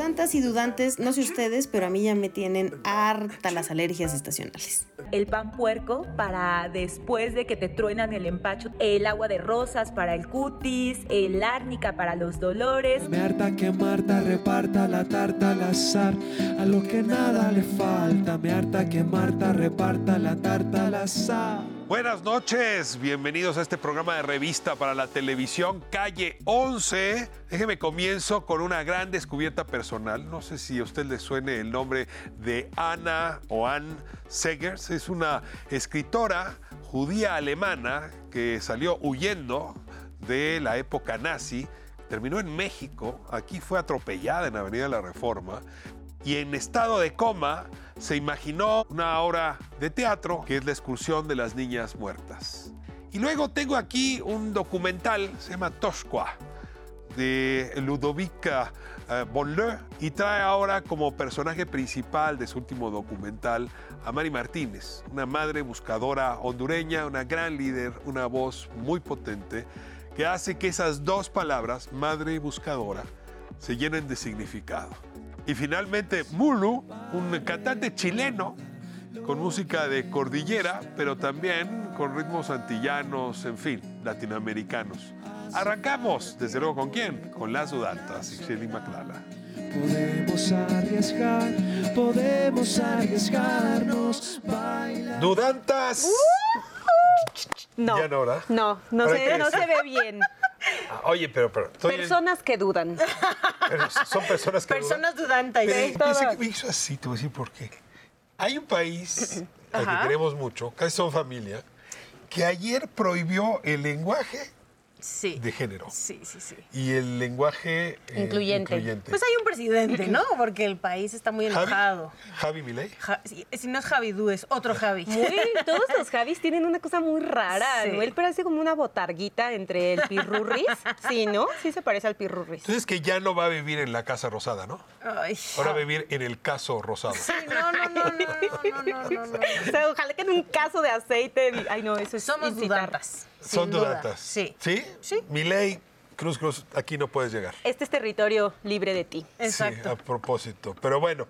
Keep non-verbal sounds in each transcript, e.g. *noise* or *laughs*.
Dudantas y dudantes, no sé ustedes, pero a mí ya me tienen harta las alergias estacionales. El pan puerco para después de que te truenan el empacho, el agua de rosas para el cutis, el árnica para los dolores. Me harta que Marta reparta la tarta al azar, a lo que nada le falta. Me harta que Marta reparta la tarta al azar. Buenas noches, bienvenidos a este programa de revista para la televisión Calle 11. Déjeme comienzo con una gran descubierta personal. No sé si a usted le suene el nombre de Anna o Ann Segers. Es una escritora judía alemana que salió huyendo de la época nazi. Terminó en México, aquí fue atropellada en Avenida La Reforma y en estado de coma se imaginó una obra de teatro que es La excursión de las niñas muertas. Y luego tengo aquí un documental, se llama Toshqua, de Ludovica eh, Bonleu y trae ahora como personaje principal de su último documental a Mari Martínez, una madre buscadora hondureña, una gran líder, una voz muy potente que hace que esas dos palabras, madre buscadora, se llenen de significado. Y finalmente Mulu, un cantante chileno con música de cordillera, pero también con ritmos antillanos, en fin, latinoamericanos. Arrancamos, desde luego, ¿con quién? Con las Dudantas y Shelly McLala. Podemos arriesgar, podemos arriesgarnos, bailar. Dudantas. No. Ya no. No, no, se ve bien. Ah, Oye, pero, pero, estoy en- Personas que dudan. pero son personas que Personas dudantes. Pero Sí, empieza todo. que me hizo así, te voy a decir por qué. Hay un país *clears throat* al que queremos mucho, casi son familia, que ayer prohibió el lenguaje Sí. de género Sí, sí, sí. y el lenguaje eh, Incluyente. Pues hay un presidente, ¿no? Porque el país está muy Javi, enojado. Javi Milei. Ja- si, si no es Javi Du, es otro Javi. Muy, todos los Javis tienen una cosa muy rara. Sí. ¿no? Él parece como una botarguita entre el pirurris. Sí, ¿no? Sí se parece al pirurris. Entonces que ya no va a vivir en la Casa Rosada, ¿no? Ay. Ahora va a vivir en el Caso Rosado. Sí, no, no, no, no, no, no, no, no. *laughs* O sea, ojalá que en un caso de aceite. Ay, no, eso es Somos dudantas. Son duda. dudatas. Sí. ¿Sí? Sí. Milei, Cruz Cruz, aquí no puedes llegar. Este es territorio libre de ti. Sí, Exacto. a propósito. Pero bueno,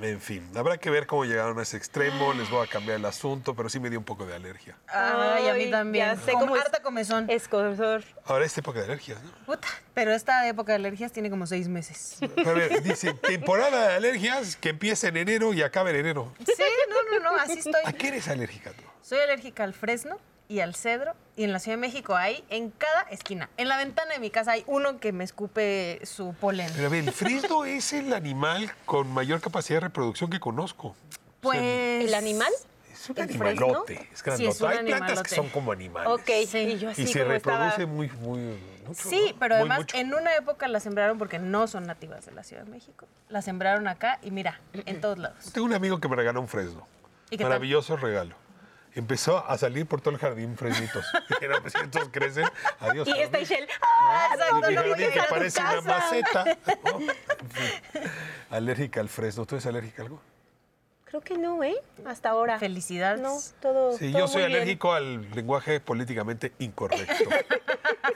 en fin, habrá que ver cómo llegaron a ese extremo. Les voy a cambiar el asunto, pero sí me dio un poco de alergia. Ay, a mí también. ya sé Como cómo es. harta comezón. Escorsor. Ahora es época de alergias, ¿no? Puta, pero esta época de alergias tiene como seis meses. A ver, dice, temporada de alergias que empieza en enero y acaba en enero. Sí, no, no, no, así estoy. ¿A qué eres alérgica tú? Soy alérgica al fresno y al cedro. Y en la Ciudad de México hay en cada esquina. En la ventana de mi casa hay uno que me escupe su polen. Pero a ver, el fresno *laughs* es el animal con mayor capacidad de reproducción que conozco. Pues. ¿El animal? Es un ¿El animalote, es grandote. es un Hay plantas que son como animales. Ok, Sí. y yo así Y se como reproduce estaba... muy, muy mucho. Sí, ¿no? pero Muy además mucho. en una época la sembraron porque no son nativas de la Ciudad de México. La sembraron acá y mira, en todos lados. Tengo un amigo que me regaló un fresno. ¿Y qué tal? Maravilloso regalo. Empezó a salir por todo el jardín fresnitos. Dijeron, *laughs* *laughs* pues estos crecen. Adiós. Y esta. Ishel, ¡ah, no, no que parece una maceta. ¿no? En fin. Alérgica al fresno. ¿Tú eres alérgica a algo? Creo que no, ¿eh? Hasta ahora. Felicidades. No, todo. Sí, todo yo soy muy bien. alérgico al lenguaje políticamente incorrecto. *laughs*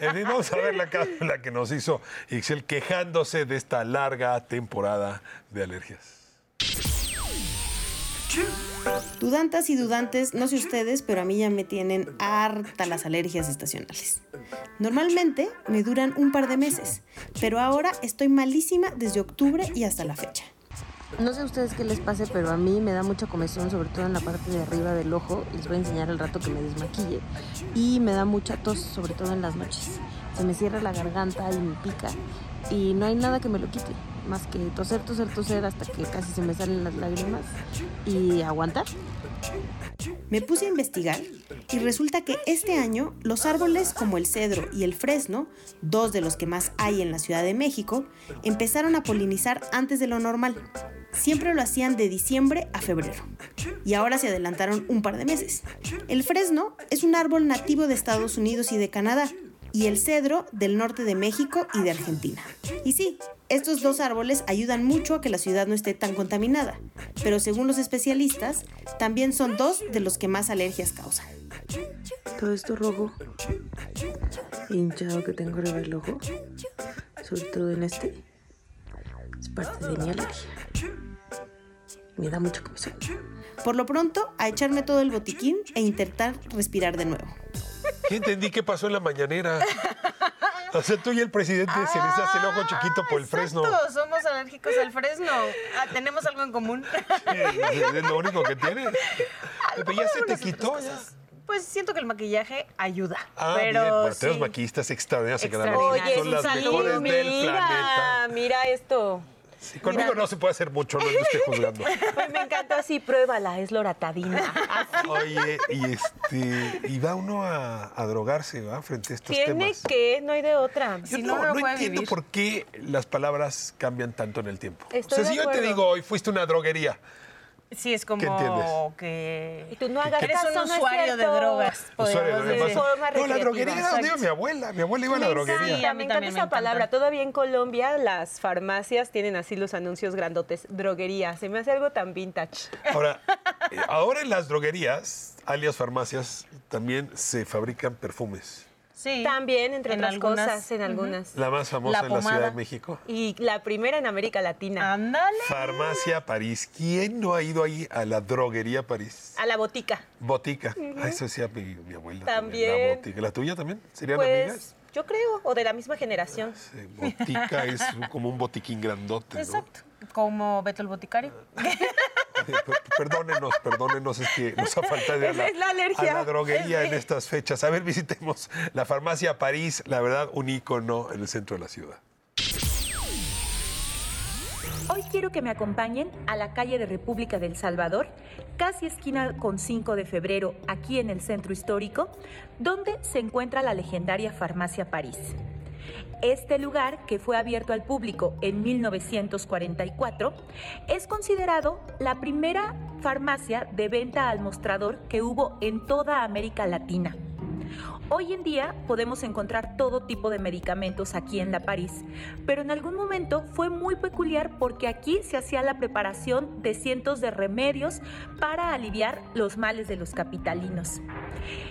En fin, vamos a ver la cápsula que nos hizo Ixel quejándose de esta larga temporada de alergias. Dudantas y dudantes, no sé ustedes, pero a mí ya me tienen harta las alergias estacionales. Normalmente me duran un par de meses, pero ahora estoy malísima desde octubre y hasta la fecha. No sé a ustedes qué les pase, pero a mí me da mucha comezón, sobre todo en la parte de arriba del ojo. Les voy a enseñar al rato que me desmaquille. Y me da mucha tos, sobre todo en las noches. Se me cierra la garganta y me pica. Y no hay nada que me lo quite, más que toser, toser, toser hasta que casi se me salen las lágrimas y aguantar. Me puse a investigar y resulta que este año los árboles como el cedro y el fresno, dos de los que más hay en la Ciudad de México, empezaron a polinizar antes de lo normal. Siempre lo hacían de diciembre a febrero. Y ahora se adelantaron un par de meses. El fresno es un árbol nativo de Estados Unidos y de Canadá. Y el cedro del norte de México y de Argentina. Y sí, estos dos árboles ayudan mucho a que la ciudad no esté tan contaminada. Pero según los especialistas, también son dos de los que más alergias causan. Todo esto rojo, hinchado que tengo arriba del ojo, sobre todo en este, es parte de mi alergia. Me da mucha comezón. Por lo pronto, a echarme todo el botiquín e intentar respirar de nuevo. ¿Qué entendí qué pasó en la mañanera? O sea, tú y el presidente se les hace el ojo chiquito por el fresno. Exacto, somos alérgicos al fresno. Ah, tenemos algo en común. Es es lo único que tiene. Pero ya se te quitó ya. Pues siento que el maquillaje ayuda. Ah, pero bien. Bueno, sí. tenemos maquillistas. Oye, Son las mejores del mira, planeta. mira esto. Sí, conmigo no se puede hacer mucho, no estoy juzgando. Ay, *laughs* me encanta así, pruébala, es loratadina. Así. Oye, y este, y va uno a, a drogarse, ¿va? Frente a estos Tiene temas. que, no hay de otra. Yo Si no, no, no entiendo vivir. por qué las palabras cambian tanto en el tiempo. Estoy o sea, si yo te digo hoy fuiste una droguería, Sí, es como ¿Qué entiendes? Y que... tú no hagas Eres caso, un no es usuario de cierto. drogas. usuario de drogas. forma No, la droguería era donde iba mi abuela. Mi abuela iba a la Me droguería. Sí, encanta, a mí me encanta esa palabra. Todavía en Colombia las farmacias tienen así los anuncios grandotes. Droguería. Se me hace algo tan vintage. Ahora, *laughs* eh, ahora en las droguerías, alias farmacias, también se fabrican perfumes. Sí. También, entre En otras algunas, cosas, en algunas. La más famosa La en la Ciudad pomada. de México. Y la primera en América Latina. Ándale. Farmacia París. ¿Quién no ha ido ahí a la droguería París? A la botica. Botica. Ah, eso decía mi, mi abuela. También. La botica. ¿La tuya también? ¿Serían amigas? Pues yo creo, o de la misma generación. Sí, botica es como un botiquín grandote, ¿no? Exacto. Como Beto el Boticario. Eh, per- Perdónenos, perdónenos, es que nos ha faltado a *laughs* es la alergia. a la droguería Es en estas fechas. A ver, visitemos la farmacia París, la verdad, un ícono en el centro de la ciudad. Hoy quiero que me acompañen a la calle de República del Salvador, casi esquina con 5 de febrero, aquí en el centro histórico, donde se encuentra la legendaria Farmacia París. Este lugar, que fue abierto al público en 1944, es considerado la primera farmacia de venta al mostrador que hubo en toda América Latina. Hoy en día podemos encontrar todo tipo de medicamentos aquí en La París, pero en algún momento fue muy peculiar porque aquí se hacía la preparación de cientos de remedios para aliviar los males de los capitalinos.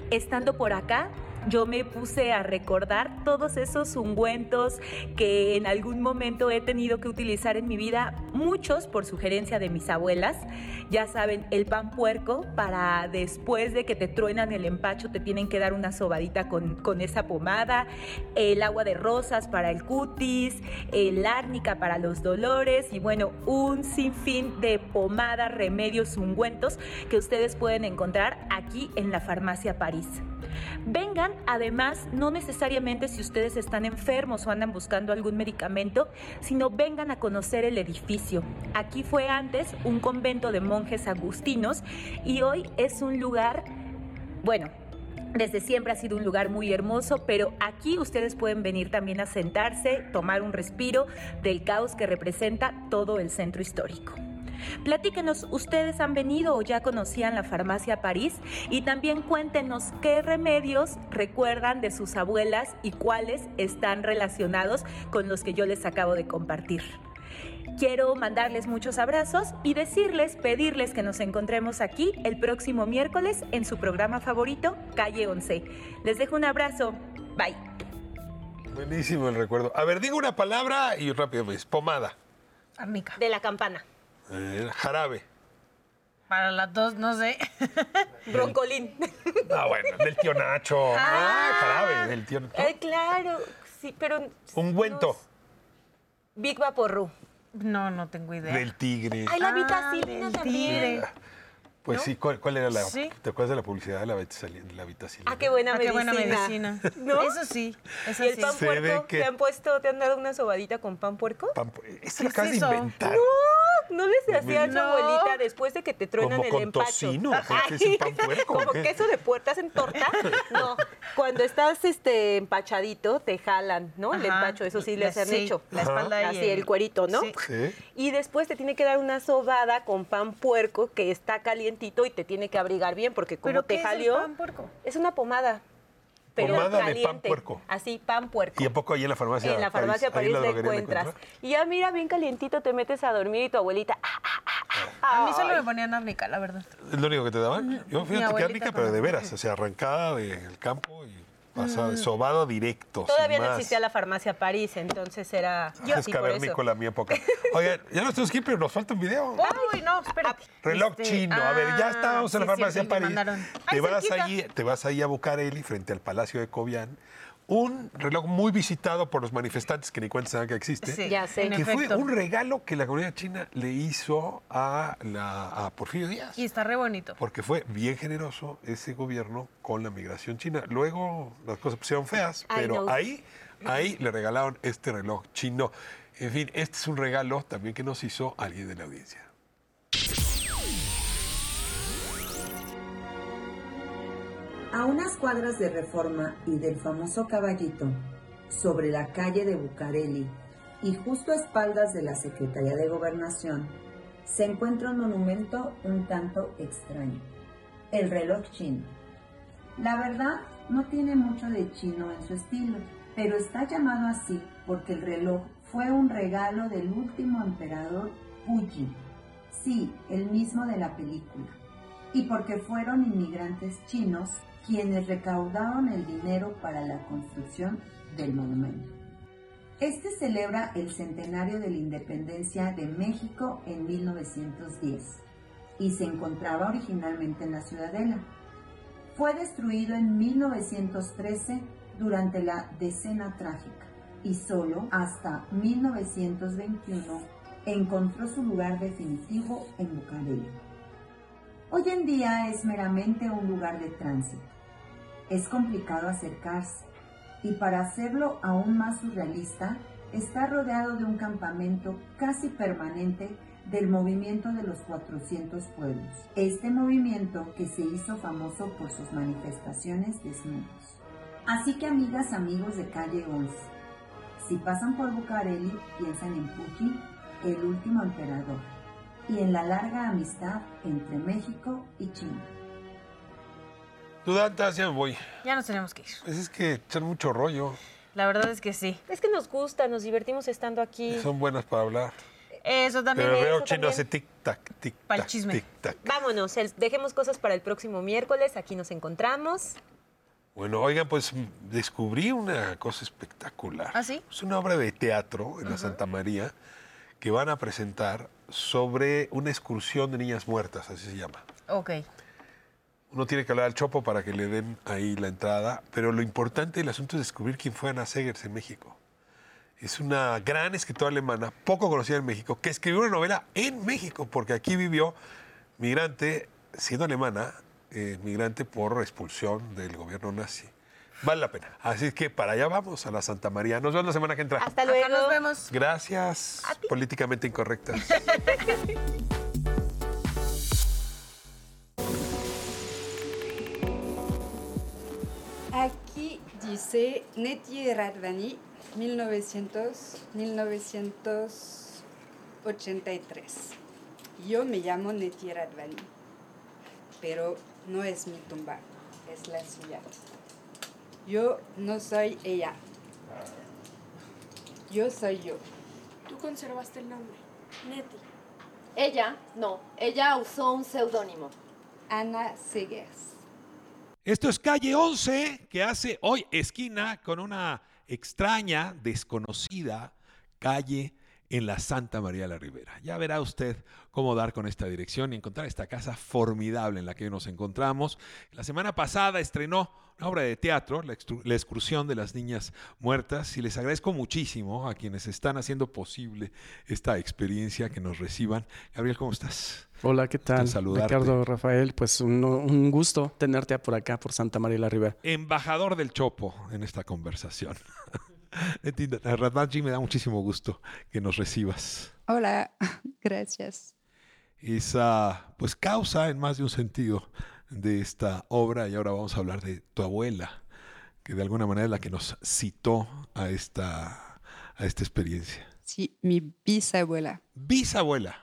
Estando por acá, yo me puse a recordar todos esos ungüentos que en algún momento he tenido que utilizar en mi vida, muchos por sugerencia de mis abuelas. Ya saben, el pan puerco para después de que te truenan el empacho te tienen que dar una sobadita con, con esa pomada, el agua de rosas para el cutis, el árnica para los dolores y bueno, un sinfín de pomadas, remedios, ungüentos que ustedes pueden encontrar aquí en la farmacia París. Vengan, además, no necesariamente si ustedes están enfermos o andan buscando algún medicamento, sino vengan a conocer el edificio. Aquí fue antes un convento de monjes agustinos y hoy es un lugar, bueno, desde siempre ha sido un lugar muy hermoso, pero aquí ustedes pueden venir también a sentarse, tomar un respiro del caos que representa todo el centro histórico. Platíquenos, ¿ustedes han venido o ya conocían la farmacia París? Y también cuéntenos qué remedios recuerdan de sus abuelas y cuáles están relacionados con los que yo les acabo de compartir. Quiero mandarles muchos abrazos y decirles, pedirles que nos encontremos aquí el próximo miércoles en su programa favorito, Calle 11. Les dejo un abrazo. Bye. Buenísimo el recuerdo. A ver, diga una palabra y rápido dice, pomada, Árnica. De la campana. Eh, jarabe. Para las dos, no sé. *laughs* Broncolín. Ah, bueno, del tío Nacho. *laughs* Ah, jarabe, del tío Nacho. Eh, claro, sí, pero... Ungüento, Big Vaporru. No, no tengo idea. del tigre. Ay, la Ah, vitacilina del también. tigre. Pues sí, ¿cuál, cuál era la...? Sí. ¿Te acuerdas de la publicidad de la vitacilina? Ah, qué buena Ah, qué medicina. buena medicina. *laughs* ¿No? Eso sí, eso ¿Y el sí. pan puerco? que- ¿Te han puesto, te han dado una sobadita con pan puerco? Pan- Esta ¿Qué la es acabas de inventar. ¿No les hacía a tu No. abuelita después de que te truenan Como el con empacho? tocino, ¿con qué es el pan puerco, o Como qué? queso de puertas en torta. *laughs* No, cuando estás este empachadito te jalan, ¿no? El Ajá. empacho, eso sí les han Sí, hecho. La espalda y Así, el cuerito, ¿no? Sí. Sí. Y después te tiene que dar una sobada con pan puerco que está calientito y te tiene que abrigar bien porque como ¿Pero te qué es el pan puerco? es una pomada. Pero Pomada de pan caliente. puerco. Así, pan puerco. ¿Y a poco ahí en la farmacia En la farmacia París la droguería encuentras. Y ya mira, bien calientito te metes a dormir y tu abuelita. ah, ah, ah, ah, A mí solo me ponían árnica, la verdad. ¿Es lo único que te daban? Yo fíjate que árnica, pero de veras, o sea, arrancada del campo y Pasado, sobado directo. Todavía no existía la farmacia París, entonces era. Yo, es cavernícola mi época. *laughs* Oigan, ya nos tenemos que ir, pero nos falta un video. Uy, no, espérate. Reloj Este, chino. A ver, ya ah, estábamos en la sí, sí, farmacia París. Te Ay, vas, ahí, te vas ahí a Bucareli, frente al Palacio de Cobian. Un reloj muy visitado por los manifestantes que ni cuenta dan que existe. Sí, Ya sé. en que fue efecto. un regalo que la comunidad china le hizo a, la, a Porfirio Díaz. Y está re bonito. Porque fue bien generoso ese gobierno con la migración china. Luego las cosas pusieron feas, pero ahí, ahí le regalaron este reloj chino. En fin, este es un regalo también que nos hizo alguien de la audiencia. A unas cuadras de Reforma y del famoso caballito, sobre la calle de Bucareli y justo a espaldas de la Secretaría de Gobernación, se encuentra un monumento un tanto extraño, el reloj chino. La verdad, no tiene mucho de chino en su estilo, pero está llamado así porque el reloj fue un regalo del último emperador Puyi, sí, el mismo de la película y porque fueron inmigrantes chinos quienes recaudaron el dinero para la construcción del monumento. Este celebra el centenario de la independencia de México en 1910 y se encontraba originalmente en la Ciudadela. Fue destruido en 1913 durante la Decena Trágica y solo hasta 1921 encontró su lugar definitivo en Bucareli. Hoy en día es meramente un lugar de tránsito. Es complicado acercarse y para hacerlo aún más surrealista, está rodeado de un campamento casi permanente del movimiento de los 400 pueblos. Este movimiento que se hizo famoso por sus manifestaciones desnudos. Así que amigas, amigos de calle 11, si pasan por Bucareli, piensan en Puyi, el último emperador y en la larga amistad entre México y China. Tú, Dantas, ya me voy. Ya nos tenemos que ir. Pues es que echan mucho rollo. La verdad es que sí. Es que nos gusta, nos divertimos estando aquí. Son buenas para hablar. Eso también Pero veo chino hace tic-tac, tic-tac, Pa'l chisme. tic-tac. Vámonos, el- dejemos cosas para el próximo miércoles. Aquí nos encontramos. Bueno, oigan, pues descubrí una cosa espectacular. ¿Ah, sí? Es una obra de teatro en la Santa María que van a presentar sobre una excursión de niñas muertas, así se llama. Ok. Uno tiene que hablar al Chopo para que le den ahí la entrada, pero lo importante del asunto es descubrir quién fue Ana Segers en México. Es una gran escritora alemana, poco conocida en México, que escribió una novela en México, porque aquí vivió migrante, siendo alemana, eh, migrante por expulsión del gobierno nazi. Vale la pena. Así que para allá vamos, a la Santa María. Nos vemos la semana que entra. Hasta Acá luego. nos vemos. Gracias, políticamente incorrectas. Aquí dice Neti Radvani, 1900, 1983. Yo me llamo Neti Radvani, pero no es mi tumba, es la suya. Yo no soy ella. Yo soy yo. Tú conservaste el nombre, Neti. Ella, no, ella usó un seudónimo. Ana Segers. Esto es calle 11, que hace hoy esquina con una extraña, desconocida calle en la Santa María de la Ribera. Ya verá usted cómo dar con esta dirección y encontrar esta casa formidable en la que hoy nos encontramos. La semana pasada estrenó una obra de teatro, La, excursión de las niñas muertas, y les agradezco muchísimo a quienes están haciendo posible esta experiencia que nos reciban. Gabriel, ¿cómo estás? Hola, ¿qué tal? saludarte. Ricardo, Rafael, pues un, un gusto tenerte por acá, por Santa María la Ribera. embajador del Chopo en esta conversación. *laughs* Radvanji, me da muchísimo gusto que nos recibas. Hola, *laughs* gracias. Esa, pues, causa en más de un sentido de esta obra y ahora vamos a hablar de tu abuela, que de alguna manera es la que nos citó a esta, a esta experiencia. Sí, mi bisabuela. Bisabuela.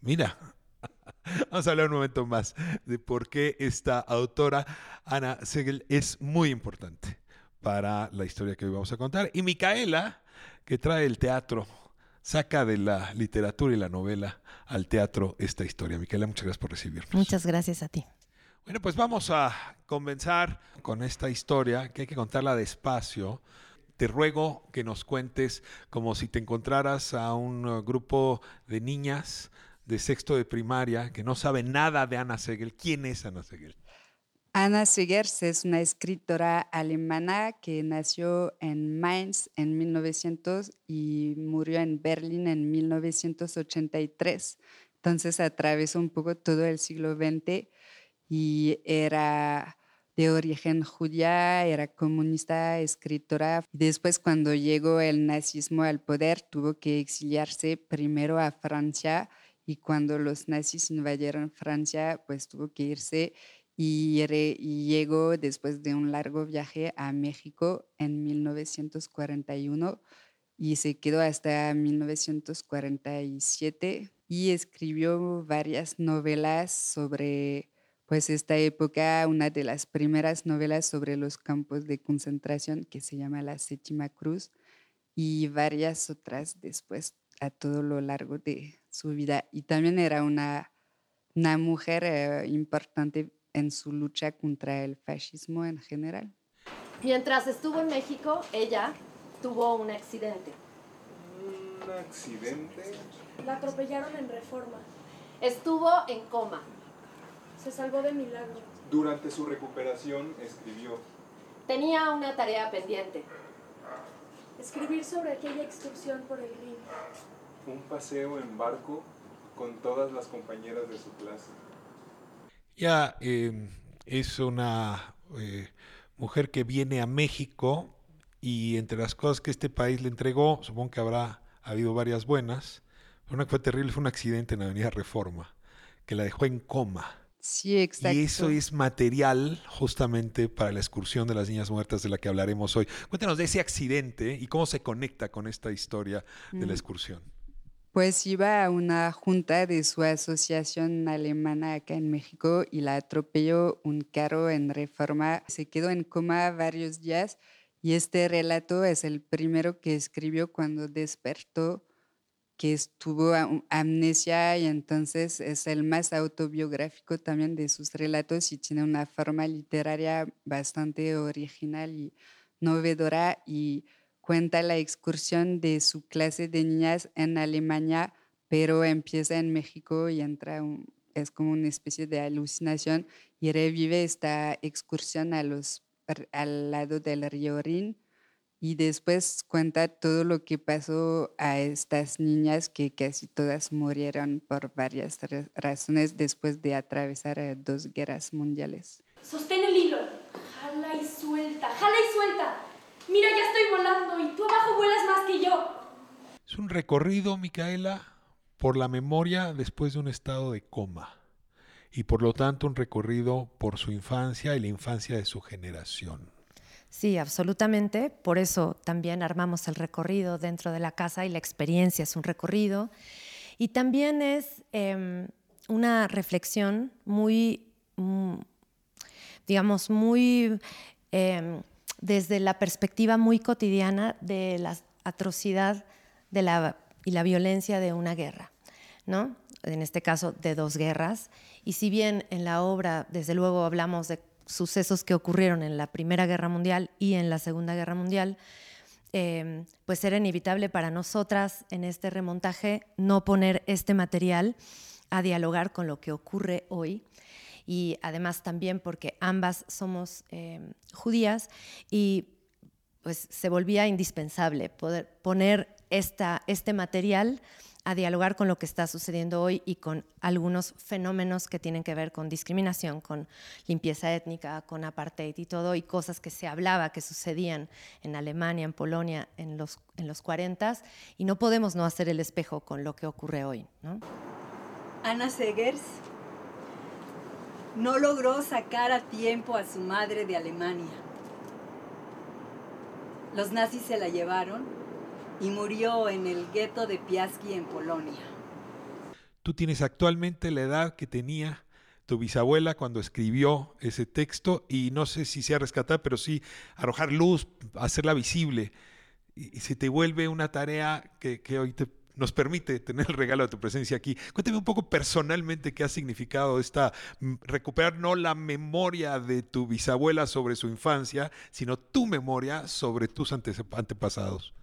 Mira, *laughs* vamos a hablar un momento más de por qué esta autora, Ana Segel, es muy importante para la historia que hoy vamos a contar. Y Micaela, que trae el teatro, saca de la literatura y la novela al teatro esta historia. Micaela, muchas gracias por recibirnos. Muchas gracias a ti. Bueno, pues vamos a comenzar con esta historia, que hay que contarla despacio. Te ruego que nos cuentes como si te encontraras a un uh, grupo de niñas de sexto de primaria que no saben nada de Ana Segel. ¿Quién es Ana Segel? Anna Segers es una escritora alemana que nació en Mainz en 1900 y murió en Berlín en 1983. Entonces atravesó un poco todo el siglo XX y era de origen judía, era comunista, escritora. Después, cuando llegó el nazismo al poder, tuvo que exiliarse primero a Francia y cuando los nazis invadieron Francia, pues tuvo que irse y, llegó después de un largo viaje a México en 1941 y se quedó hasta 1947 y escribió varias novelas sobre pues esta época, una de las primeras novelas sobre los campos de concentración que se llama La Séptima Cruz y varias otras después a todo lo largo de su vida. Y también era una, una mujer eh, importante en su lucha contra el fascismo en general. Mientras estuvo en México, ella tuvo un accidente. ¿Un accidente? La atropellaron en reforma. Estuvo en coma. Se salvó de milagro. Durante su recuperación escribió. Tenía una tarea pendiente. Escribir sobre aquella excursión por el río. Un paseo en barco con todas las compañeras de su clase. Ya em, es una eh, mujer que viene a México y entre las cosas que este país le entregó, supongo que habrá habido varias buenas, una que fue terrible fue un accidente en la Avenida Reforma, que la dejó en coma. Sí, exacto. Y eso es material justamente para la excursión de las niñas muertas de la que hablaremos hoy. Cuéntanos de ese accidente y cómo se conecta con esta historia de la Mm. excursión. Pues iba a una junta de su asociación alemana acá en México y la atropelló un carro en reforma. Se quedó en coma varios días y este relato es el primero que escribió cuando despertó, que estuvo amnesia y entonces es el más autobiográfico también de sus relatos y tiene una forma literaria bastante original y novedora y cuenta la excursión de su clase de niñas en Alemania, pero empieza en México y entra, un- es como una especie de alucinación y revive esta excursión a los, al lado del río Rin y después cuenta todo lo que pasó a estas niñas que casi todas murieron por varias ra- razones después de atravesar eh, dos guerras mundiales el hilo. Jala y suelta, jala y suelta. Mira, ya estoy volando y tú abajo vuelas más que yo. Es un recorrido, Micaela, por la memoria después de un estado de coma y por lo tanto un recorrido por su infancia y la infancia de su generación. Sí, absolutamente. Por eso también armamos el recorrido dentro de la casa y la experiencia es un recorrido. Y también es em, una reflexión muy, mm, digamos, muy em, desde la perspectiva muy cotidiana de la atrocidad y la violencia de una guerra, ¿no? En este caso, de dos guerras. Y si bien en la obra, desde luego, hablamos de sucesos que ocurrieron en la Primera Guerra Mundial y en la Segunda Guerra Mundial, eh, pues era inevitable para nosotras en este remontaje no poner este material a dialogar con lo que ocurre hoy y además también porque ambas somos eh, judías y pues se volvía indispensable poder poner esta, este material a dialogar con lo que está sucediendo hoy y con algunos fenómenos que tienen que ver con discriminación, con limpieza étnica, con apartheid y todo, y cosas que se hablaba que sucedían en Alemania, en Polonia, en los, en los 40 y no podemos no hacer el espejo con lo que ocurre hoy. ¿no? Ana Segers no logró sacar a tiempo a su madre de Alemania. Los nazis se la llevaron y murió en el gueto de Piaski en Polonia. Tú tienes actualmente la edad que tenía tu bisabuela cuando escribió ese texto y no sé si sea rescatar, pero sí arrojar luz, hacerla visible. Y, se te vuelve una tarea que, que hoy te nos permite tener el regalo de tu presencia aquí. Cuéntame un poco personalmente qué ha significado esta, mm, recuperar no la memoria de tu bisabuela sobre su infancia, sino tu memoria sobre tus antepasados.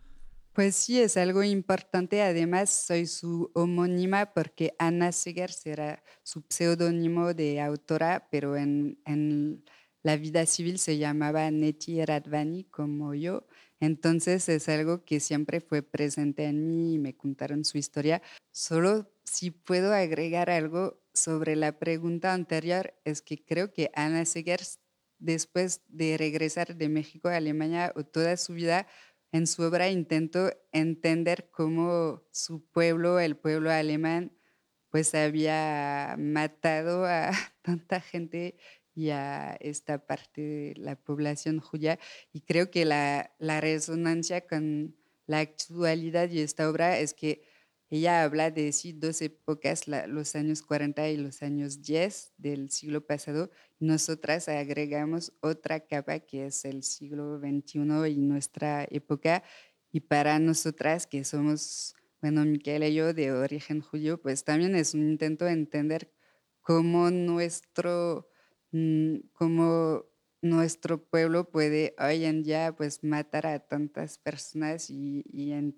Pues sí, es algo importante. Además, soy su homónima porque Ana Seger será su pseudónimo de autora, pero en, en, la vida civil se llamaba Neti Radvani como yo. Entonces es algo que siempre fue presente en mí y me contaron su historia. Solo si puedo agregar algo sobre la pregunta anterior, es que creo que Ana Seger, después de regresar de México a Alemania o toda su vida, en su obra intento entender cómo su pueblo, el pueblo alemán, pues había matado a *laughs* tanta gente y a esta parte de la población judía. Y creo que la, la resonancia con la actualidad y esta obra es que ella habla de sí, dos épocas, los años 40 y los años 10 del siglo pasado. Nosotras agregamos otra capa que es el siglo XXI y nuestra época. Y para nosotras que somos, bueno, Miquel y yo de origen judío, pues también es un intento de entender cómo nuestro, cómo nuestro pueblo puede hoy en día pues matar a tantas personas y, y en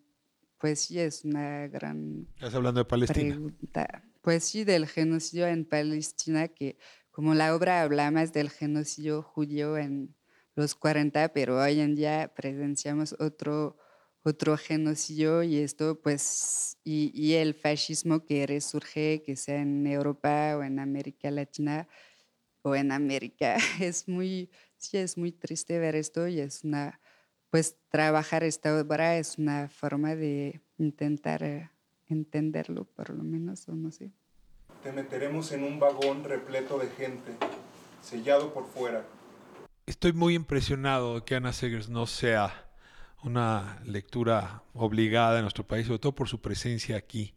pues sí, es una gran ¿Estás hablando de Palestina? pregunta. Pues sí, del genocidio en Palestina, que como la obra habla más del genocidio judío en los 40, pero hoy en día presenciamos otro, otro genocidio y esto, pues, y, y el fascismo que resurge, que sea en Europa o en América Latina o en América, *laughs* es muy, sí, es muy triste ver esto y es una pues trabajar esta obra es una forma de intentar eh, entenderlo, por lo menos, o no sé. Te meteremos en un vagón repleto de gente, sellado por fuera. Estoy muy impresionado de que Ana Segers no sea una lectura obligada en nuestro país, sobre todo por su presencia aquí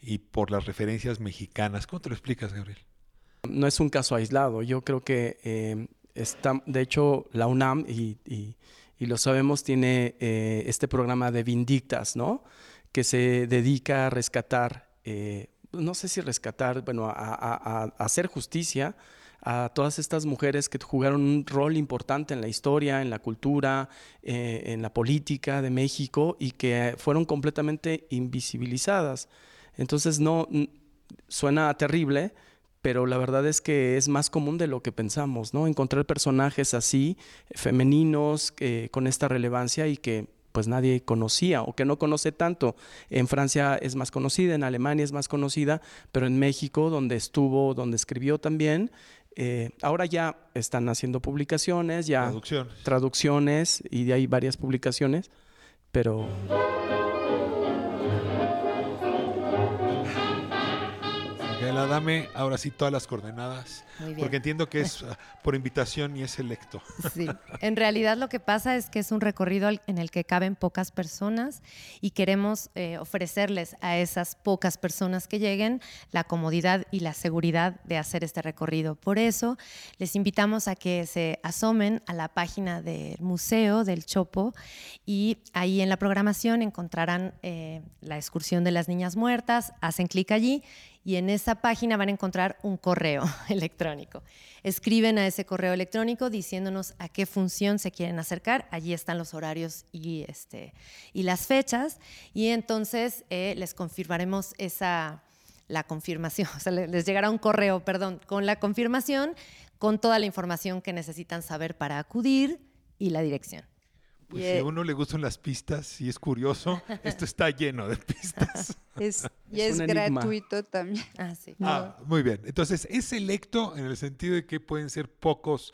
y por las referencias mexicanas. ¿Cómo te lo explicas, Gabriel? No es un caso aislado. Yo creo que eh, está, de hecho, la UNAM y, y y lo sabemos, tiene eh, este programa de Vindictas, ¿no? Que se dedica a rescatar, eh, no sé si rescatar, bueno, a, hacer justicia a todas estas mujeres que jugaron un rol importante en la historia, en la cultura, eh, en la política de México y que fueron completamente invisibilizadas. Entonces, no, suena terrible, pero la verdad es que es más común de lo que pensamos, ¿no? Encontrar personajes así, femeninos, con esta relevancia y que pues nadie conocía o que no conoce tanto. En Francia es más conocida, en Alemania es más conocida, pero en México, donde estuvo, donde escribió también, eh, ahora ya están haciendo publicaciones, ya traducciones. traducciones y hay varias publicaciones, pero... dame ahora sí todas las coordenadas, porque entiendo que es ah, por invitación y es electo. Sí, en realidad lo que pasa es que es un recorrido en el que caben pocas personas y queremos eh, ofrecerles a esas pocas personas que lleguen la comodidad y la seguridad de hacer este recorrido. Por eso les invitamos a que se asomen a la página del Museo del Chopo y ahí en la programación encontrarán eh, la excursión de las niñas muertas, hacen clic allí y en esa página van a encontrar un correo *laughs* electrónico. Escriben a ese correo electrónico diciéndonos a qué función se quieren acercar. Allí están los horarios y, este, y las fechas. Y entonces eh, les confirmaremos esa, la confirmación, *laughs* o sea, les llegará un correo, perdón, con la confirmación, con toda la información que necesitan saber para acudir y la dirección. Pues si a uno le gustan las pistas y es curioso, *laughs* esto está lleno de pistas. *laughs* y es, gratuito también. Ah, sí. Ah, muy bien. Entonces, es selecto en el sentido de que pueden ser pocos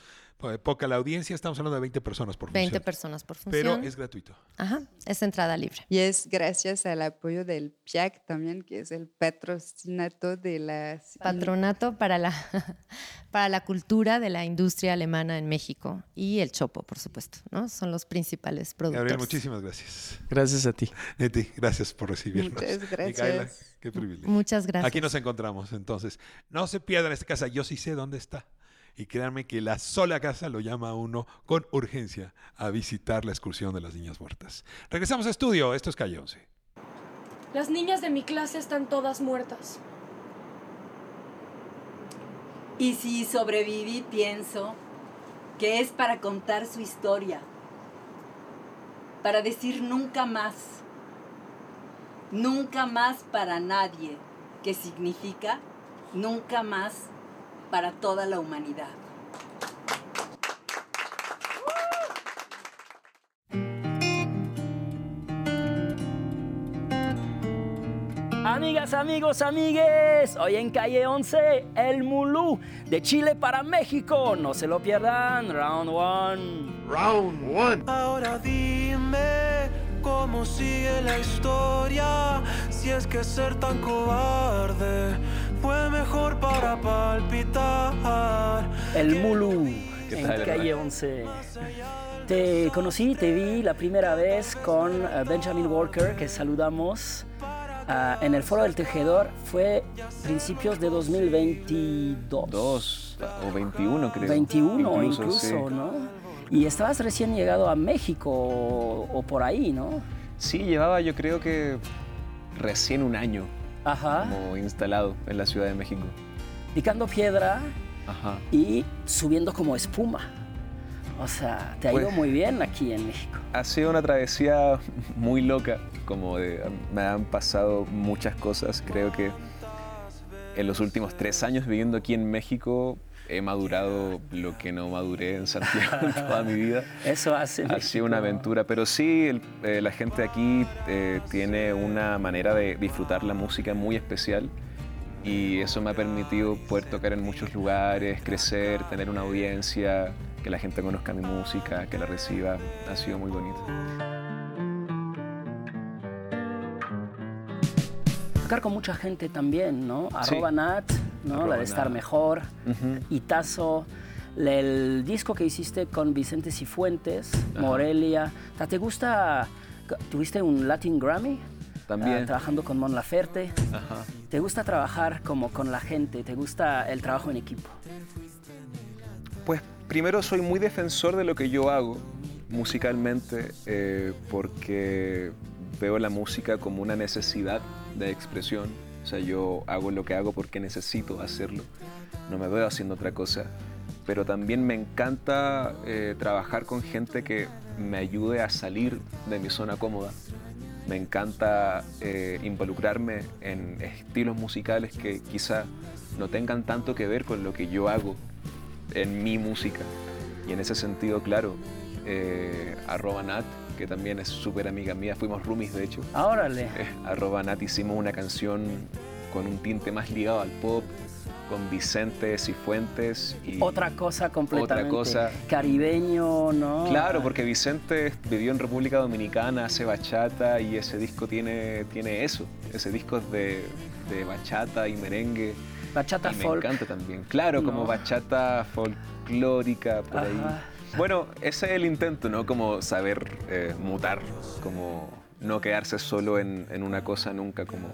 poca la audiencia, estamos hablando de 20 personas por función. 20 personas por función. Pero es gratuito. Ajá, es entrada libre. Y es gracias al apoyo del PIAC también, que es el patrocinato de la... Patronato para la, *laughs* para la cultura de la industria alemana en México y el Chopo, por supuesto, ¿no? Son los principales productores. Gabriel, muchísimas gracias. Gracias a ti. Neti, gracias por recibirnos. Muchas gracias. qué privilegio. Muchas gracias. Aquí nos encontramos, entonces. No se pierdan esta casa, yo sí sé dónde está. Y créanme que la sola casa lo llama a uno con urgencia a visitar la excursión de las niñas muertas. Regresamos a estudio, esto es Calle 11. Las niñas de mi clase están todas muertas. Y si sobreviví, pienso que es para contar su historia, para decir nunca más, nunca más para nadie, que significa nunca más para toda la humanidad. Amigas, amigos, amigues, hoy en calle 11, el Mulú, de Chile para México. No se lo pierdan, round one. Round one. Ahora dime cómo sigue la historia. Si es que ser tan cobarde fue mejor para palpitar. El Mulú, ¿Qué en tal, calle hermano? 11. Te conocí, te vi la primera vez con eh, Benjamin Walker, que saludamos ah, en el Foro del Tejedor. Fue principios de 2022. Dos o 21 creo. 21 incluso, sí. ¿no? Y estabas recién llegado a México o, o por ahí, ¿no? Sí, llevaba yo creo que recién un año Ajá. como instalado en la Ciudad de México. Picando piedra Ajá. y subiendo como espuma. O sea, te ha ido Pues- muy bien aquí en México. Ha sido una travesía muy loca, como de, me han pasado muchas cosas. Creo que en los últimos tres años viviendo aquí en México he madurado lo que no maduré en Santiago en toda mi vida. *laughs* Eso hace Ha sido una aventura, pero sí, el- eh, la gente aquí eh, tiene una manera de disfrutar la música muy especial y eso me ha permitido poder tocar en muchos lugares, crecer, tener una audiencia, que la gente conozca mi música, que la reciba. Ha sido muy bonito. Tocar con mucha gente también, ¿no? Sí. Arroba Nat, ¿no? Arroba la de estar Nat. mejor. Ujú. Itazo. El disco que hiciste con Vicente Cifuentes, Morelia. ¿Te gusta? ¿Tuviste un Latin Grammy? También. Ah, trabajando con Mon Laferte. Ajá. ¿Te gusta trabajar como con la gente? ¿Te gusta el trabajo en equipo? Pues primero soy muy defensor de lo que yo hago musicalmente eh, porque veo la música como una necesidad de expresión. O sea, yo hago lo que hago porque necesito hacerlo. No me veo haciendo otra cosa. Pero también me encanta eh, trabajar con gente que me ayude a salir de mi zona cómoda. Me encanta eh, involucrarme en estilos musicales que quizá no tengan tanto que ver con lo que yo hago en mi música. Y en ese sentido, claro, eh, arroba Nat, que también es súper amiga mía, fuimos roomies de hecho. Ah, órale. Eh, arroba Nat hicimos una canción con un tinte más ligado al pop, con Vicente Cifuentes y Otra cosa completamente. cosa. Caribeño, ¿no? Claro, porque Vicente vivió en República Dominicana, hace bachata y ese disco tiene, tiene eso. Ese disco es de, de bachata y merengue. Bachata y me folk. encanta también. Claro, como bachata folclórica, por ahí. Bueno, ese es el intento, ¿no? Como saber eh, mutar, como no quedarse solo en, en una cosa nunca, como...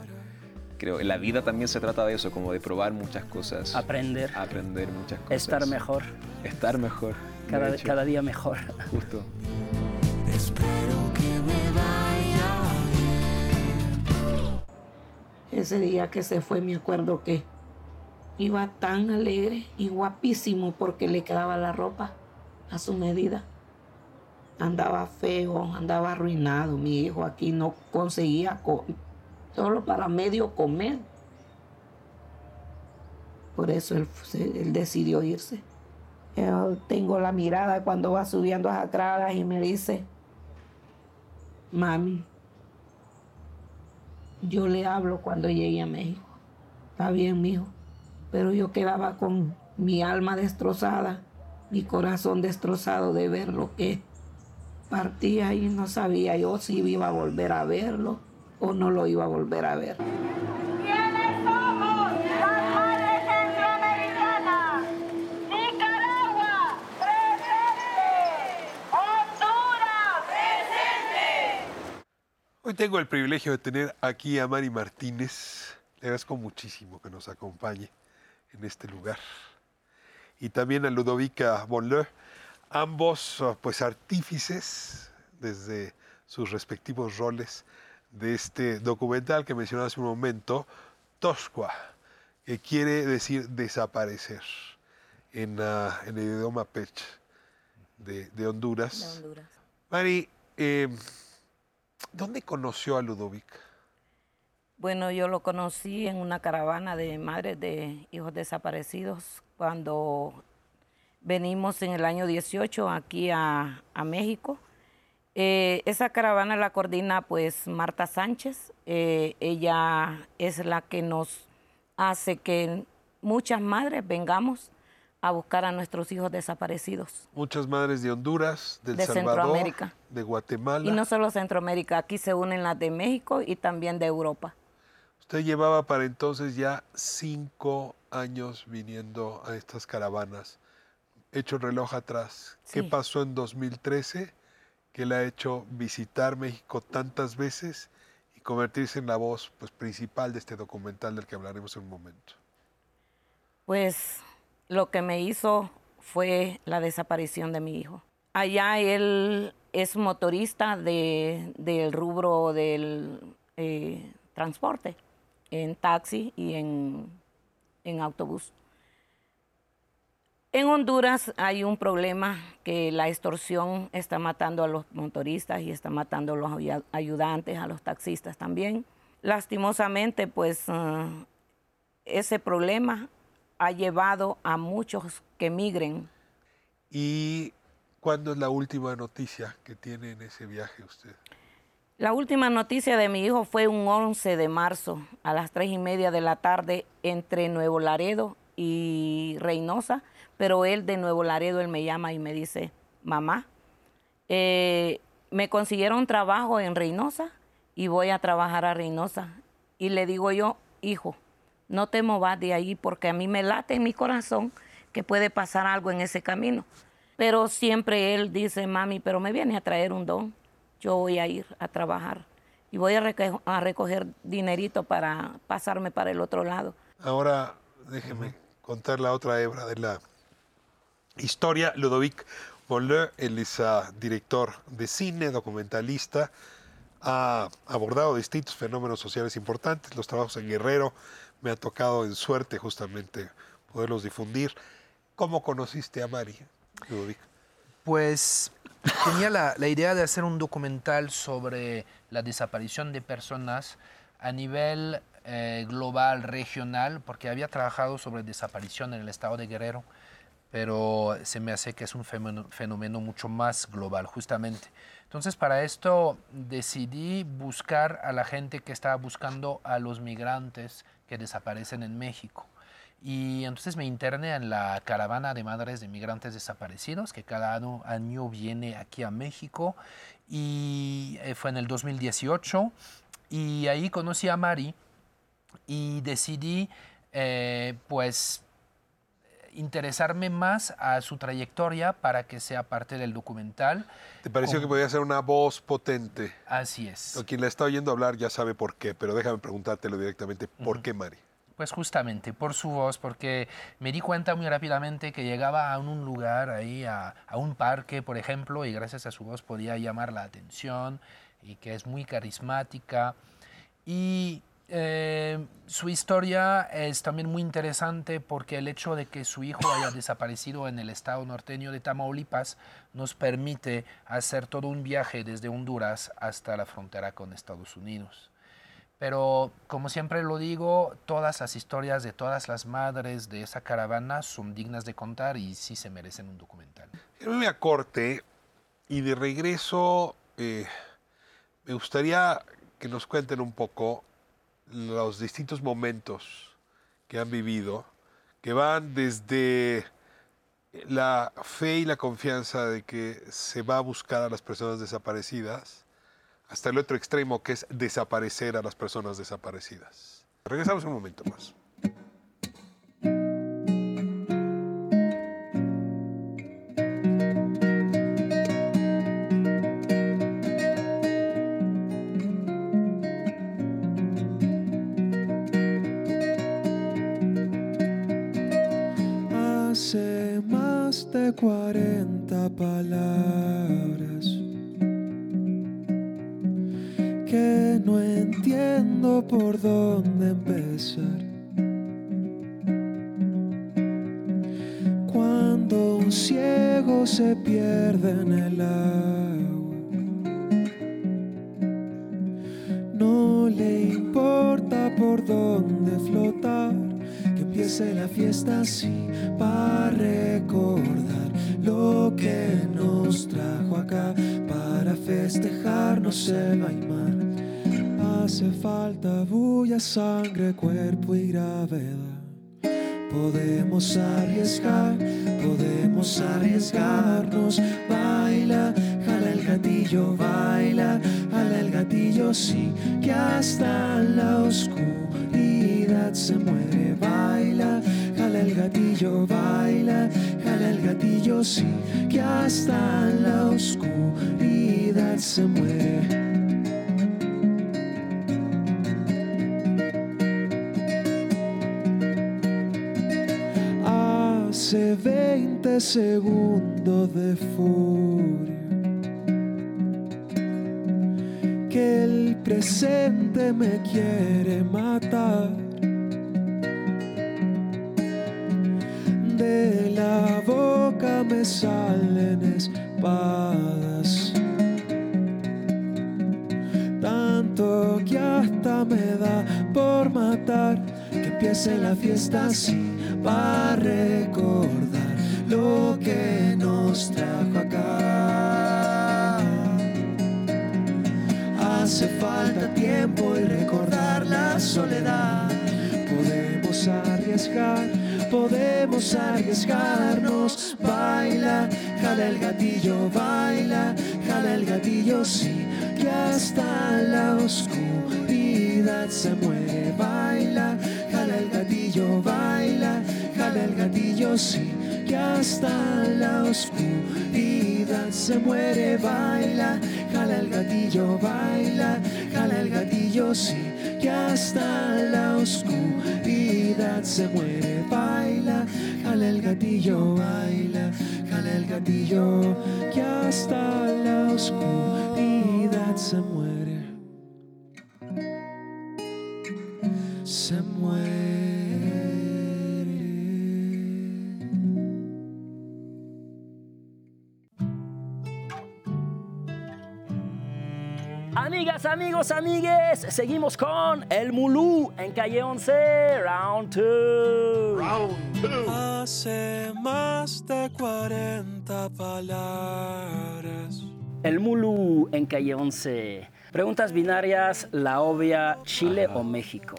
Creo, la vida también se trata de eso, como de probar muchas cosas. Aprender. Aprender muchas cosas. Estar mejor. Estar mejor. Cada, hecho. cada día mejor. Justo. Ese día que se fue, me acuerdo que iba tan alegre y guapísimo porque le quedaba la ropa a su medida. Andaba feo, andaba arruinado. Mi hijo aquí no conseguía co- solo para medio comer. Por eso él, decidió irse. Yo tengo la mirada cuando va subiendo a gradas y me dice, mami, yo le hablo cuando llegue a México. Está bien, mijo. Pero yo quedaba con mi alma destrozada, mi corazón destrozado de ver lo que partía y no sabía yo si iba a volver a verlo o no lo iba a volver a ver. ¿Quiénes somos? Las Madres Centroamericanas. Nicaragua, presente. Honduras, presente. Hoy tengo el privilegio de tener aquí a Mari Martínez. Le agradezco muchísimo que nos acompañe en este lugar. Y también a Ludovica Bonleu, ambos ah, pues artífices desde sus respectivos roles de este documental que mencioné hace un momento, Tosqua, que quiere decir desaparecer en, ah, en el idioma pech de, de Honduras. De Honduras. Mari, eh, ¿dónde conoció a Ludovic? Bueno, yo lo conocí en una caravana de madres de hijos desaparecidos cuando venimos en el año 18 aquí a, a México. Eh, esa caravana la coordina pues Marta Sánchez. Eh, ella es la que nos hace que muchas madres vengamos a buscar a nuestros hijos desaparecidos. Muchas madres de Honduras, del De Salvador, Centroamérica. de Guatemala. Y no solo Centroamérica, aquí se unen las de México y también de Europa. Usted llevaba para entonces ya cinco años viniendo a estas caravanas. Hecho el reloj atrás. ¿Qué Sí. pasó en 2013 que le ha hecho visitar México tantas veces y convertirse en la voz pues, principal de este documental del que hablaremos en un momento? Pues lo que me hizo fue la desaparición de mi hijo. Allá él es motorista de- del rubro del eh, transporte, en taxi y en, en autobús. En Honduras hay un problema que la extorsión está matando a los motoristas y está matando a los ayu- ayudantes, a los taxistas también. Lastimosamente, pues ah, ese problema ha llevado a muchos que migren. ¿Y cuándo es la última noticia que tiene en ese viaje usted? La última noticia de mi hijo fue un 11 de marzo a las tres y media de la tarde entre Nuevo Laredo y Reynosa, pero él de Nuevo Laredo, él me llama y me dice, mamá, eh, me consiguieron trabajo en Reynosa y voy a trabajar a Reynosa. Y le digo yo, hijo, no te movas de ahí porque a mí me late en mi corazón que puede pasar algo en ese camino. Pero siempre él dice, mami, pero me viene a traer un don. Yo voy a ir a trabajar y voy a, reco- a recoger dinerito para pasarme para el otro lado. Ahora déjeme contar la otra hebra de la historia. Ludovic Bolleux, él es ah, director de cine, documentalista, ha abordado distintos fenómenos sociales importantes, los trabajos en Guerrero, me ha tocado en suerte justamente poderlos difundir. ¿Cómo conociste a Mari, Ludovic? Pues tenía la, idea de hacer un documental sobre la desaparición de personas a nivel eh, global, regional, porque había trabajado sobre desaparición en el estado de Guerrero, pero se me hace que es un fenómeno, fenómeno mucho más global, justamente. Entonces, para esto decidí buscar a la gente que estaba buscando a los migrantes que desaparecen en México. Y entonces me interné en la caravana de madres de migrantes desaparecidos, que cada año, año viene aquí a México. Y eh, fue en el 2018. Y ahí conocí a Mari y decidí, eh, pues, interesarme más a su trayectoria para que sea parte del documental. ¿Te pareció que podía ser una voz potente? Así es. O quien la está oyendo hablar ya sabe por qué, pero déjame preguntártelo directamente. ¿Por qué Mari? Pues justamente por su voz, porque me di cuenta muy rápidamente que llegaba a un lugar ahí, a, un parque, por ejemplo, y gracias a su voz podía llamar la atención y que es muy carismática. Y eh, su historia es también muy interesante porque el hecho de que su hijo haya desaparecido en el estado norteño de Tamaulipas nos permite hacer todo un viaje desde Honduras hasta la frontera con Estados Unidos. Pero como siempre lo digo, todas las historias de todas las madres de esa caravana son dignas de contar y sí se merecen un documental. Yo me voy a corte y de regreso eh, me gustaría que nos cuenten un poco los distintos momentos que han vivido, que van desde la fe y la confianza de que se va a buscar a las personas desaparecidas, hasta el otro extremo que es desaparecer a las personas desaparecidas. Regresamos un momento más. Que hasta la oscuridad se muere. Baila, jala el gatillo, baila, jala el gatillo, sí, que hasta la oscuridad se muere. Hace 20 segundos de furia presente me quiere matar. De la boca me salen espadas. Tanto que hasta me da por matar que empiece la fiesta así para recordar baila, jala el gatillo, sí, que hasta la oscuridad se muere. Baila, jala el gatillo, baila, jala el gatillo, sí, que hasta la oscuridad se muere. Baila, jala el gatillo, baila, jala el gatillo, sí, que hasta la oscuridad se muere. Baila, jala el gatillo, baila, el gatillo, que hasta la oscuridad se muere. Se muere. Amigas, amigos, amigues, seguimos con El Mulú en calle 11, round 2. Round Hace más de 40 palabras. El Mulú en calle 11. Preguntas binarias, la obvia, Chile o México.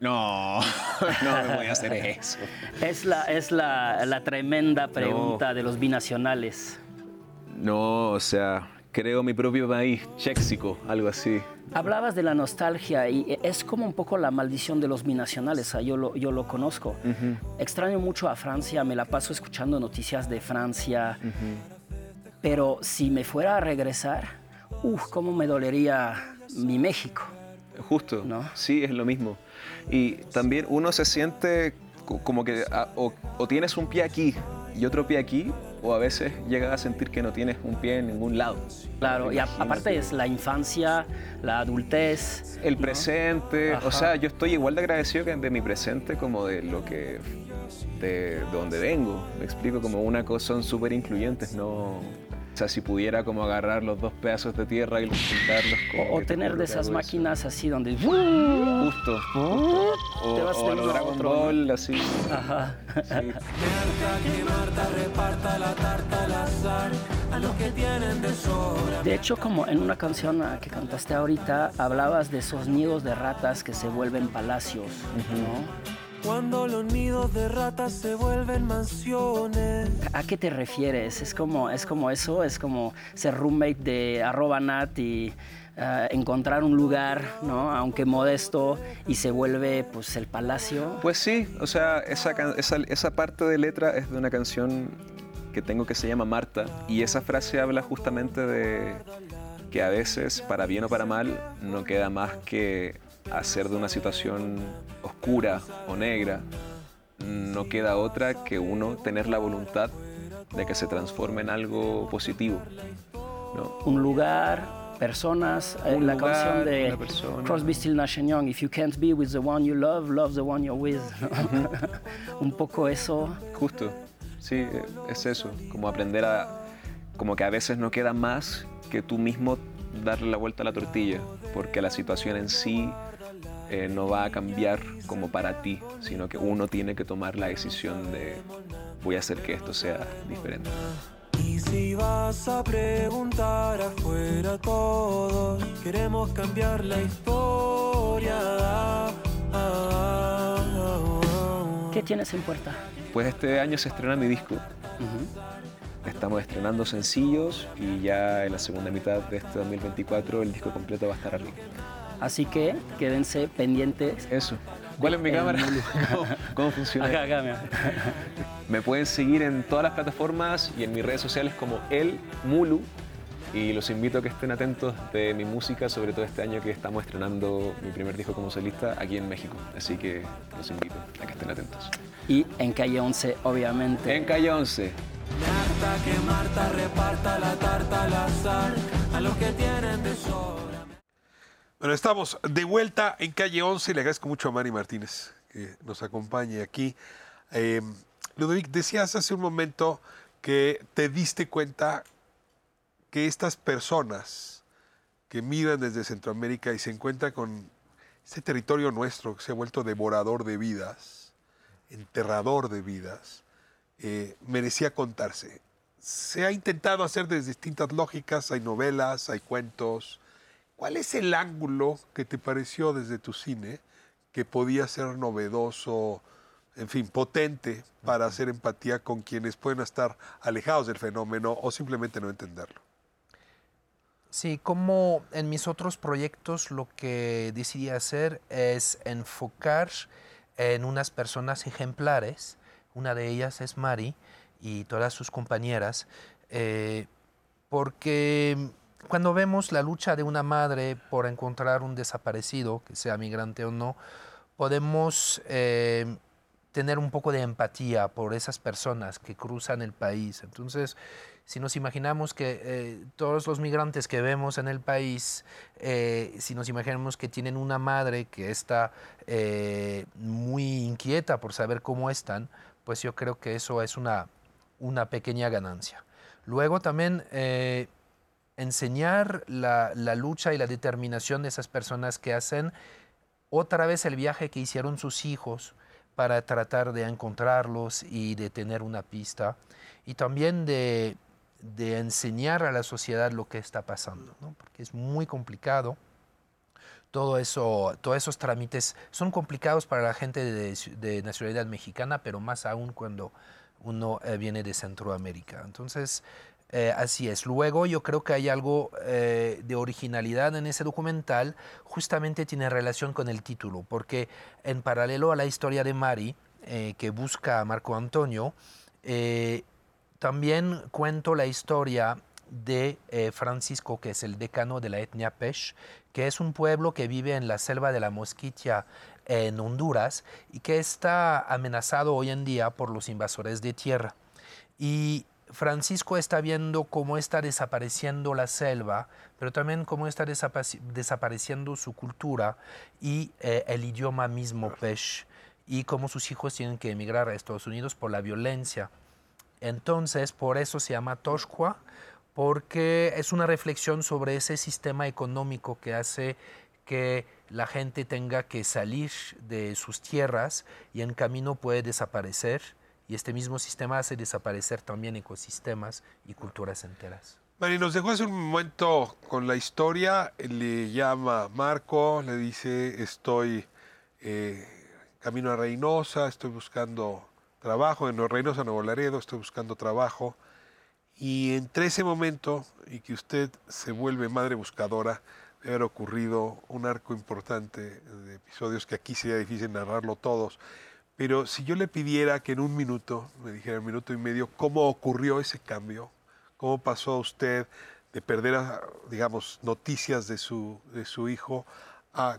No, *laughs* no me voy a hacer eso. Es la, es la, la tremenda pregunta de los binacionales. No, o sea, creo mi propio país, Chéxico, algo así. Hablabas de la nostalgia y es como un poco la maldición de los binacionales, ah, yo lo, yo lo conozco. Extraño mucho a Francia, me la paso escuchando noticias de Francia, pero si me fuera a regresar, uff, cómo me dolería mi México. Justo, sí, es lo mismo. Y también uno se siente co- como que ah, o, o tienes un pie aquí y otro pie aquí, o a veces llegas a sentir que no tienes un pie en ningún lado. Claro, y a- aparte es la infancia, la adultez. El ¿no? presente, Ajá. o sea, yo estoy igual de agradecido que de mi presente como de lo que, de, de donde vengo. Me explico, como una cosa son súper incluyentes, no... Sea, si pudiera como agarrar los dos pedazos de tierra y los juntarlos O, o tener de esas eso. máquinas así donde... Justo, justo. O, Te vas o a lo uno a Dragon otro, ¿no? Ball, así. Ajá. los de hecho, como en una canción que cantaste ahorita, hablabas de esos nidos de ratas que se vuelven palacios, ¿no? Cuando los nidos de ratas se vuelven mansiones. ¿A qué te refieres? ¿Es como, es como eso? ¿Es como ser roommate de arroba nat y ah, encontrar un lugar, ¿no? Aunque modesto, y se vuelve pues el palacio? Pues sí, o sea, esa, esa, esa parte de letra es de una canción que tengo que se llama Marta y esa frase habla justamente de que a veces, para bien o para mal, no queda más que hacer de una situación oscura o negra, no queda otra que uno tener la voluntad de que se transforme en algo positivo. ¿no? Un lugar, personas. Eh, Un la lugar, canción de. Crosby, Still Nash Young, If you can't be with the one you love, love the one you're with. *laughs* Un poco eso. Justo, sí, es eso, como aprender a, como que a veces no queda más que tú mismo darle la vuelta a la tortilla, porque la situación en sí eh, no va a cambiar como para ti, sino que uno tiene que tomar la decisión de voy a hacer que esto sea diferente. Y si vas a preguntar afuera todos, queremos cambiar la historia. Ah, ah, ah. ¿Qué tienes en puerta? Pues este año se estrena mi disco. Estamos estrenando sencillos y ya en la segunda mitad de este 2024 el disco completo va a estar arriba. Así que quédense pendientes. Eso. ¿Cuál es mi cámara? *laughs* ¿Cómo, cómo funciona? Acá, acá, mira. Me pueden seguir en todas las plataformas y en mis redes sociales como El Mulu. Y los invito a que estén atentos de mi música, sobre todo este año que estamos estrenando mi primer disco como solista aquí en México. Así que los invito a que estén atentos. Y en calle 11, obviamente. En calle 11. Harta que Marta reparta la tarta al azar a los que tienen de. Bueno, estamos de vuelta en calle 11 y le agradezco mucho a Mari Martínez que nos acompañe aquí. Eh, Ludovic, decías hace un momento que te diste cuenta que estas personas que miran desde Centroamérica y se encuentran con este territorio nuestro que se ha vuelto devorador de vidas, enterrador de vidas, eh, merecía contarse. Se ha intentado hacer desde distintas lógicas, hay novelas, hay cuentos. ¿Cuál es el ángulo que te pareció desde tu cine que podía ser novedoso, en fin, potente para hacer empatía con quienes pueden estar alejados del fenómeno o simplemente no entenderlo? Sí, como en mis otros proyectos lo que decidí hacer es enfocar en unas personas ejemplares. Una de ellas es Mari y todas sus compañeras, eh, porque cuando vemos la lucha de una madre por encontrar un desaparecido, que sea migrante o no, podemos eh, tener un poco de empatía por esas personas que cruzan el país. Entonces, si nos imaginamos que eh, todos los migrantes que vemos en el país, eh, si nos imaginamos que tienen una madre que está muy inquieta por saber cómo están, pues yo creo que eso es una, una pequeña ganancia. Luego también enseñar la, lucha y la determinación de esas personas que hacen otra vez el viaje que hicieron sus hijos para tratar de encontrarlos y de tener una pista y también de, enseñar a la sociedad lo que está pasando, porque es muy complicado. Todo eso, todos esos trámites son complicados para la gente de, de nacionalidad mexicana, pero más aún cuando uno eh, viene de Centroamérica. Entonces, eh, así es. Luego yo creo que hay algo eh, de originalidad en ese documental, justamente tiene relación con el título, porque en paralelo a la historia de Mari, eh, que busca a Marco Antonio, también cuento la historia de Francisco, que es el decano de la etnia Pesh, que es un pueblo que vive en la selva de la Mosquitia en Honduras y que está amenazado hoy en día por los invasores de tierra. Y Francisco está viendo cómo está desapareciendo la selva, pero también cómo está desapareciendo su cultura y eh, el idioma mismo Pesh, y cómo sus hijos tienen que emigrar a Estados Unidos por la violencia. Entonces, por eso se llama Toshqua, porque es una reflexión sobre ese sistema económico que hace que la gente tenga que salir de sus tierras y en camino puede desaparecer. Y este mismo sistema hace desaparecer también ecosistemas y culturas enteras. Mari, nos dejó hace un momento con la historia, le llama Marco, le dice, estoy eh, camino a Reynosa, estoy buscando trabajo, en Reynosa, Nuevo Laredo, estoy buscando trabajo. Y entre ese momento y que usted se vuelve madre buscadora, debe haber ocurrido un arco importante de episodios que aquí sería difícil narrarlo todos. Pero si yo le pidiera que en un minuto, me dijera un minuto y medio, cómo ocurrió ese cambio, cómo pasó a usted de perder, digamos, noticias de su, de su hijo a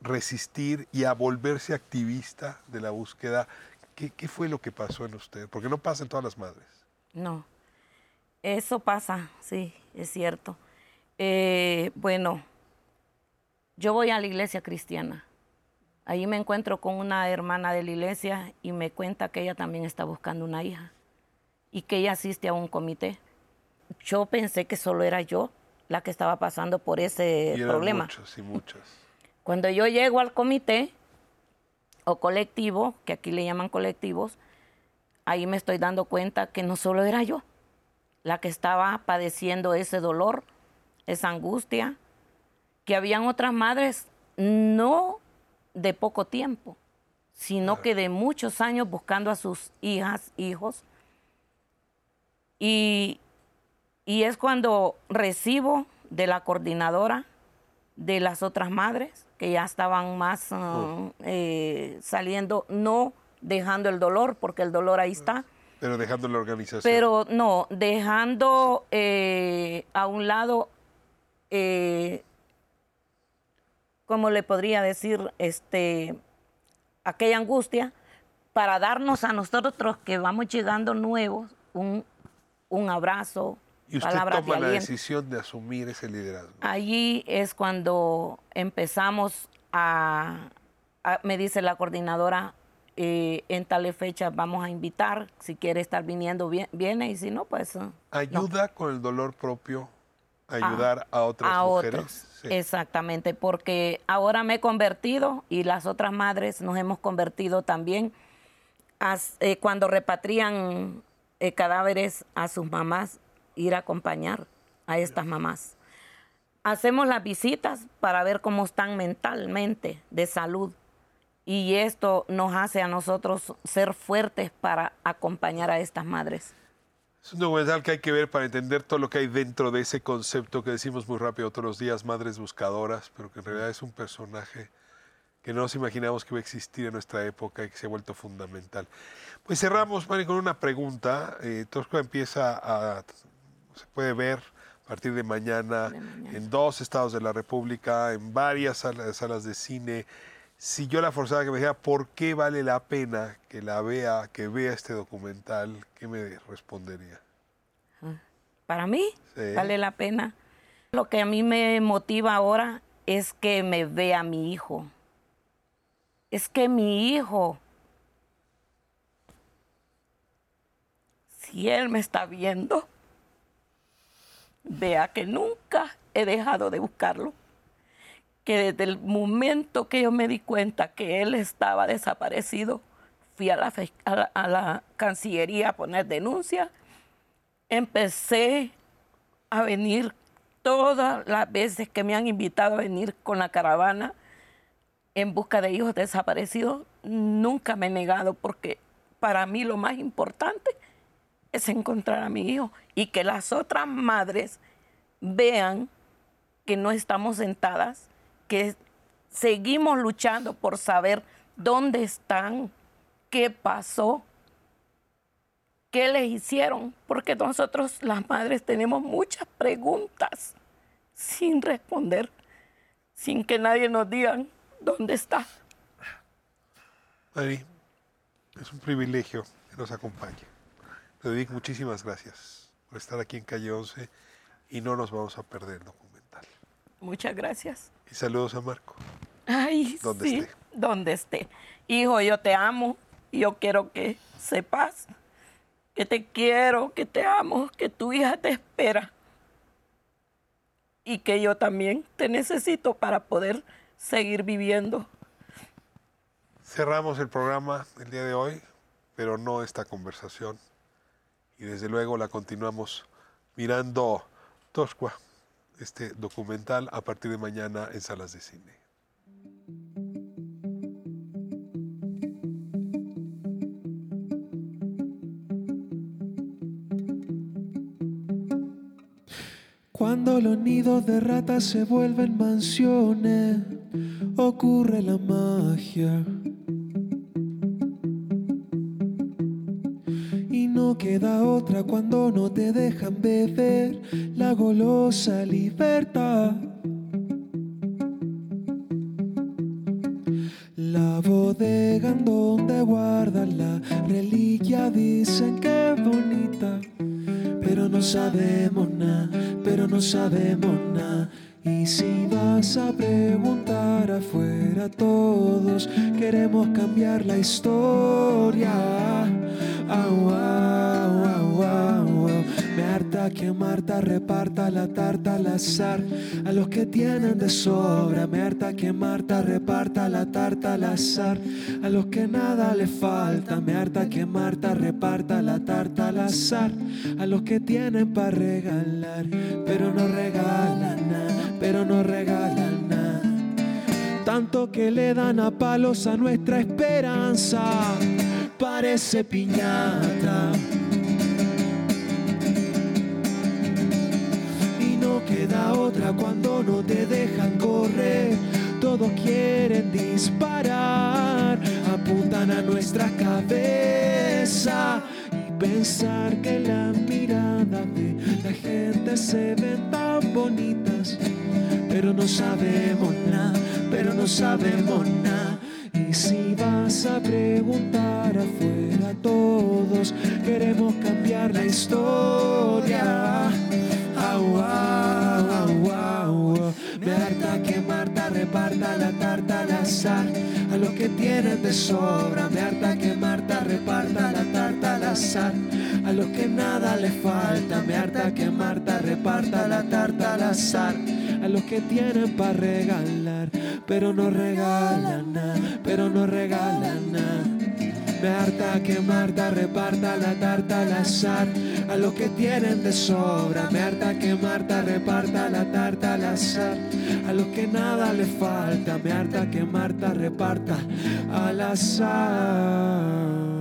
resistir y a volverse activista de la búsqueda, ¿qué, qué fue lo que pasó en usted? Porque no pasa en todas las madres. No, eso pasa, sí, es cierto. Eh, bueno, yo voy a la iglesia cristiana. Ahí me encuentro con una hermana de la iglesia y me cuenta que ella también está buscando una hija y que ella asiste a un comité. Yo pensé que solo era yo la que estaba pasando por ese Y problema. muchos y muchas. *laughs* Cuando yo llego al comité o colectivo, que aquí le llaman colectivos, ahí me estoy dando cuenta que no solo era yo la que estaba padeciendo ese dolor, esa angustia, que habían otras madres no de poco tiempo, sino que de muchos años buscando a sus hijas, hijos. Y, y es cuando recibo de la coordinadora de las otras madres que ya estaban más uh, eh, saliendo, no dejando el dolor, porque el dolor ahí está, Pero dejando la organización. pero no, dejando eh, a un lado, eh, ¿cómo le podría decir? Este, aquella angustia para darnos a nosotros que vamos llegando nuevos un, un abrazo, y usted de toma la decisión de asumir ese liderazgo. Allí es cuando empezamos a, a- me dice la coordinadora, eh, en tales fechas vamos a invitar, si quiere estar viniendo, vie- viene, y si no, pues... eh, Ayuda con el dolor propio, ayudar a, otras a mujeres. otros. Sí. Exactamente, porque ahora me he convertido y las otras madres nos hemos convertido también eh, cuando repatrian eh, cadáveres a sus mamás, ir a acompañar a estas mamás. Hacemos las visitas para ver cómo están mentalmente de salud y esto nos hace a nosotros ser fuertes para acompañar a estas madres. Es un documental que hay que ver para entender todo lo que hay dentro de ese concepto que decimos muy rápido todos los días, madres buscadoras, pero que en realidad es un personaje que no nos imaginamos que iba a existir en nuestra época y que se ha vuelto fundamental. Pues cerramos, Mari, con una pregunta. Eh, Tosca empieza a, se puede ver a partir de mañana, en dos estados de la República, en varias salas, salas de cine. Si yo la forzara que me dijera por qué vale la pena que la vea, que vea este documental, ¿qué me respondería? Para mí Sí. vale la pena. Lo que a mí me motiva ahora es que me vea mi hijo. Es que mi hijo, si él me está viendo, vea que nunca he dejado de buscarlo. Que desde el momento que yo me di cuenta que él estaba desaparecido, fui a la, a la Cancillería a poner denuncia empecé a venir todas las veces que me han invitado a venir con la caravana en busca de hijos desaparecidos. Nunca me he negado porque para mí lo más importante es encontrar a mi hijo y que las otras madres vean que no estamos sentadas, que seguimos luchando por saber dónde están, qué pasó, qué les hicieron, porque nosotros las madres tenemos muchas preguntas sin responder, sin que nadie nos diga dónde está. Mari, es un privilegio que nos acompañe. Ludovic, muchísimas gracias por estar aquí en Calle 11 y no nos vamos a perder. Muchas gracias. Y saludos a Marco. Ay, Donde sí, esté. donde esté. Hijo, yo te amo y yo quiero que sepas que te quiero, que te amo, que tu hija te espera y que yo también te necesito para poder seguir viviendo. Cerramos el programa el día de hoy, pero no esta conversación. Y desde luego la continuamos mirando Toscua, este documental, a partir de mañana en salas de cine. Cuando los nidos de ratas se vuelven mansiones, ocurre la magia. Queda otra cuando no te dejan beber la golosa libertad. La bodega en donde guardan la reliquia dicen que es bonita, pero no sabemos nada, pero no sabemos nada. Y si vas a preguntar afuera, todos queremos cambiar la historia. Que Marta reparta la tarta al azar a los que tienen de sobra. Me harta que Marta reparta la tarta al azar a los que nada le falta. Me harta que Marta reparta la tarta al azar a los que tienen para regalar, pero no regalan nada, pero no regalan nada. Tanto que le dan a palos a nuestra esperanza, parece piñata. y no queda otra cuando no te dejan correr. Todos quieren disparar, apuntan a nuestra cabeza y pensar que las miradas de la gente se ven tan bonitas, pero no sabemos nada, pero no sabemos nada. Y si vas a preguntar afuera, todos queremos cambiar la historia. Reparta la tarta al azar a los que tienen de sobra. Me harta que Marta reparta la tarta al azar a los que nada les falta. Me harta que Marta reparta la tarta al azar a los que tienen para regalar, pero no regalan nada, pero no regalan nada. Me harta que Marta reparta la tarta al azar a los que tienen de sobra. Me harta que Marta reparta la tarta al azar a los que nada le falta. Me harta que Marta reparta al azar.